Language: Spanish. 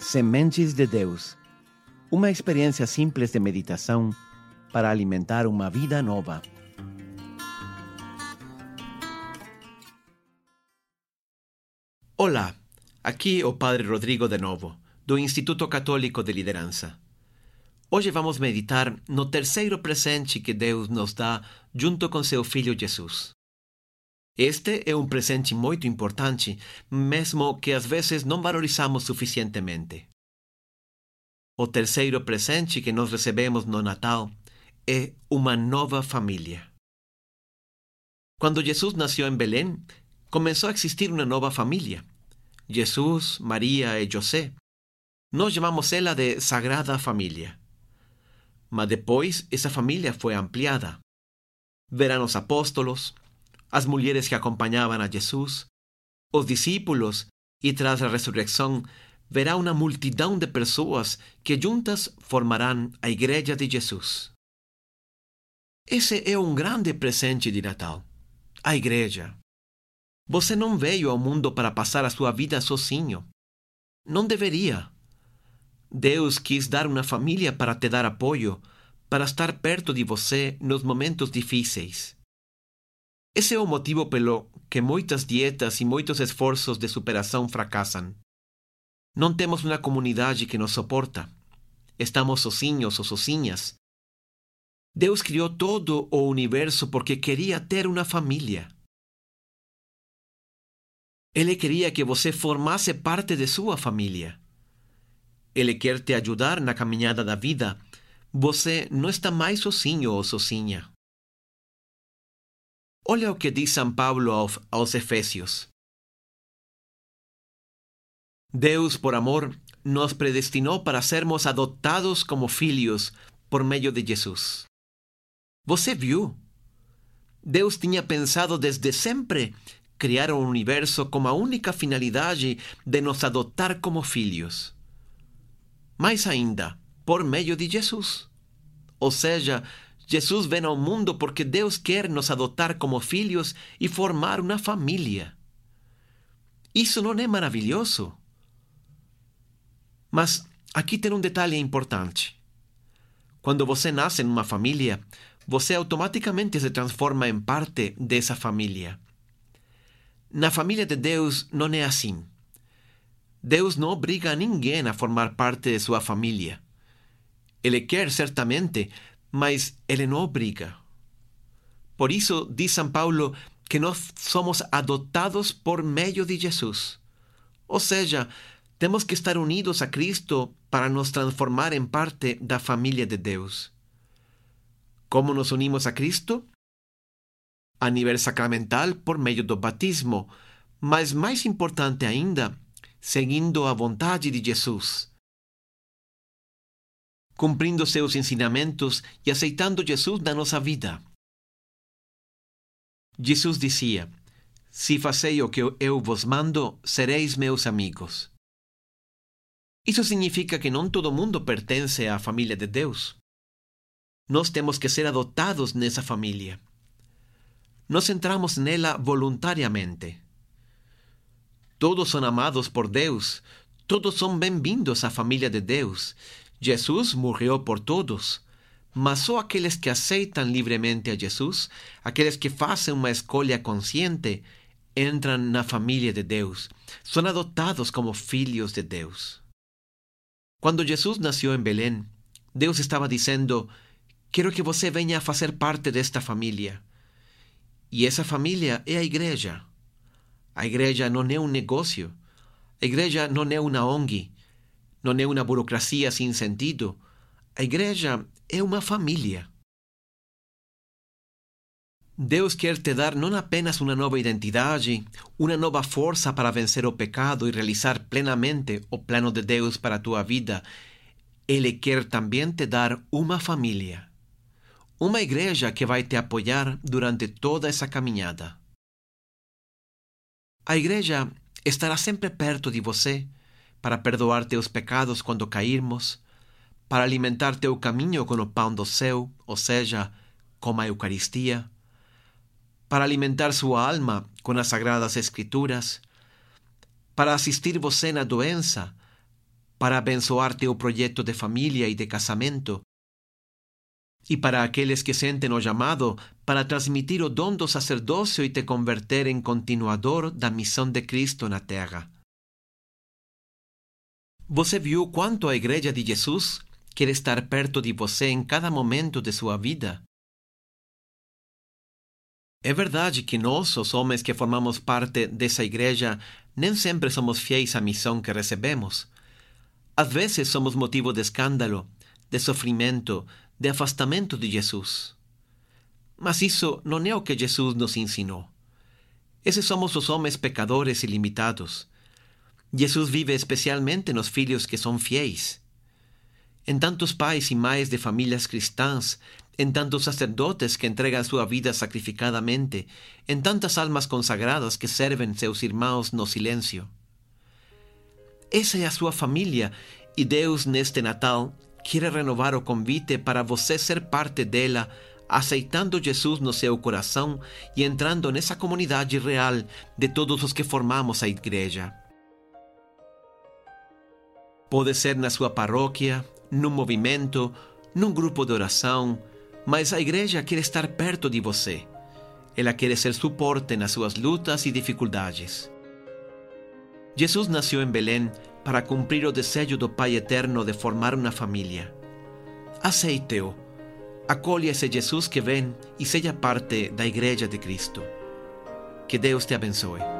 Sementes de Deus uma experiência simples de meditação para alimentar uma vida nova. Olá, aqui o Padre Rodrigo de novo, do Instituto Católico de Liderança. Hoje vamos meditar no terceiro presente que Deus nos dá junto com seu Filho Jesus. Este é um presente muito importante, mesmo que às vezes não valorizamos suficientemente. O terceiro presente que nós recebemos no Natal é uma nova família. Quando Jesus nasceu em Belém, começou a existir uma nova família. Jesus, Maria e José. Nós chamamos ela de Sagrada Família. Mas depois essa família foi ampliada. Verão os apóstolos, as mulheres que acompanhavam a Jesus, os discípulos e tras a ressurreição verá uma multidão de pessoas que juntas formarão a Igreja de Jesus. Esse é um grande presente de Natal. A Igreja. Você não veio ao mundo para passar a sua vida sozinho. Não deveria. Deus quis dar uma família para te dar apoio, para estar perto de você nos momentos difíceis. Esse é o motivo pelo que muitas dietas e muitos esforços de superação fracassam. Não temos uma comunidade que nos suporta. Estamos sozinhos ou sozinhas. Deus criou todo o universo porque queria ter uma família. Ele queria que você formasse parte de sua família. Ele quer te ajudar na caminhada da vida. Você não está mais sozinho ou sozinha. Olha o que diz São Paulo aos Efésios. Deus, por amor, nos predestinou para sermos adotados como filhos por meio de Jesus. Você viu? Deus tinha pensado desde sempre criar o universo com a única finalidade de nos adotar como filhos. Mais ainda, por meio de Jesus. Ou seja, Jesus vem ao mundo porque Deus quer nos adotar como filhos e formar uma família. Isso não é maravilhoso? Mas aqui tem um detalhe importante. Quando você nasce numa família, você automaticamente se transforma em parte dessa família. Na família de Deus não é assim. Deus não obriga a ninguém a formar parte de sua família. Ele quer certamente, mas ele não obriga. Por isso, diz São Paulo que nós somos adotados por meio de Jesus. Ou seja, temos que estar unidos a Cristo para nos transformar em parte da família de Deus. Como nos unimos a Cristo? A nível sacramental, por meio do batismo, mas mais importante ainda, seguindo a vontade de Jesus. Cumprindo seus ensinamentos e aceitando Jesus na nossa vida. Jesus dizia: Se fazei o que eu vos mando, sereis meus amigos. Isso significa que não todo mundo pertence à família de Deus. Nós temos que ser adotados nessa família. Nós entramos nela voluntariamente. Todos são amados por Deus, todos são bem-vindos à família de Deus. Jesus morreu por todos, mas só aqueles que aceitam livremente a Jesus, aqueles que fazem uma escolha consciente, entram na família de Deus, são adotados como filhos de Deus. Quando Jesus nasceu em Belém, Deus estava dizendo: Quero que você venha a fazer parte desta família. E essa família é a igreja. A igreja não é um negócio. A igreja não é uma ONG. Não é uma burocracia sem sentido. A igreja é uma família. Deus quer te dar não apenas uma nova identidade, uma nova força para vencer o pecado e realizar plenamente o plano de Deus para a tua vida. Ele quer também te dar uma família. Uma igreja que vai te apoiar durante toda essa caminhada. A igreja estará sempre perto de você para perdoar teus pecados quando cairmos, para alimentar teu caminho com o pão do céu, ou seja, com a Eucaristia para alimentar sua alma com as sagradas escrituras, para assistir você na doença, para abençoar teu projeto de família e de casamento, e para aqueles que sentem o chamado para transmitir o dom do sacerdócio e te converter em continuador da missão de Cristo na terra. Você viu quanto a Igreja de Jesus quer estar perto de você em cada momento de sua vida? É verdade que nós, os homens que formamos parte dessa igreja, nem sempre somos fiéis à missão que recebemos. Às vezes somos motivo de escândalo, de sofrimento, de afastamento de Jesus. Mas isso não é o que Jesus nos ensinou. Esses somos os homens pecadores e limitados. Jesus vive especialmente nos filhos que são fiéis. Em tantos pais e mães de famílias cristãs en tantos sacerdotes que entregan sua vida sacrificadamente, en tantas almas consagradas que serven seus irmãos no silêncio. Essa é a sua família e Deus, neste Natal, quer renovar o convite para você ser parte dela, aceitando Jesus no seu coração e entrando nessa comunidade real de todos os que formamos a igreja. Pode ser na sua paróquia, num movimento, num grupo de oração, mas a igreja quer estar perto de você. Ela quer ser suporte nas suas lutas e dificuldades. Jesus nasceu em Belém para cumprir o desejo do Pai Eterno de formar uma família. Aceite-o. Acolha esse Jesus que vem e seja parte da Igreja de Cristo. Que Deus te abençoe.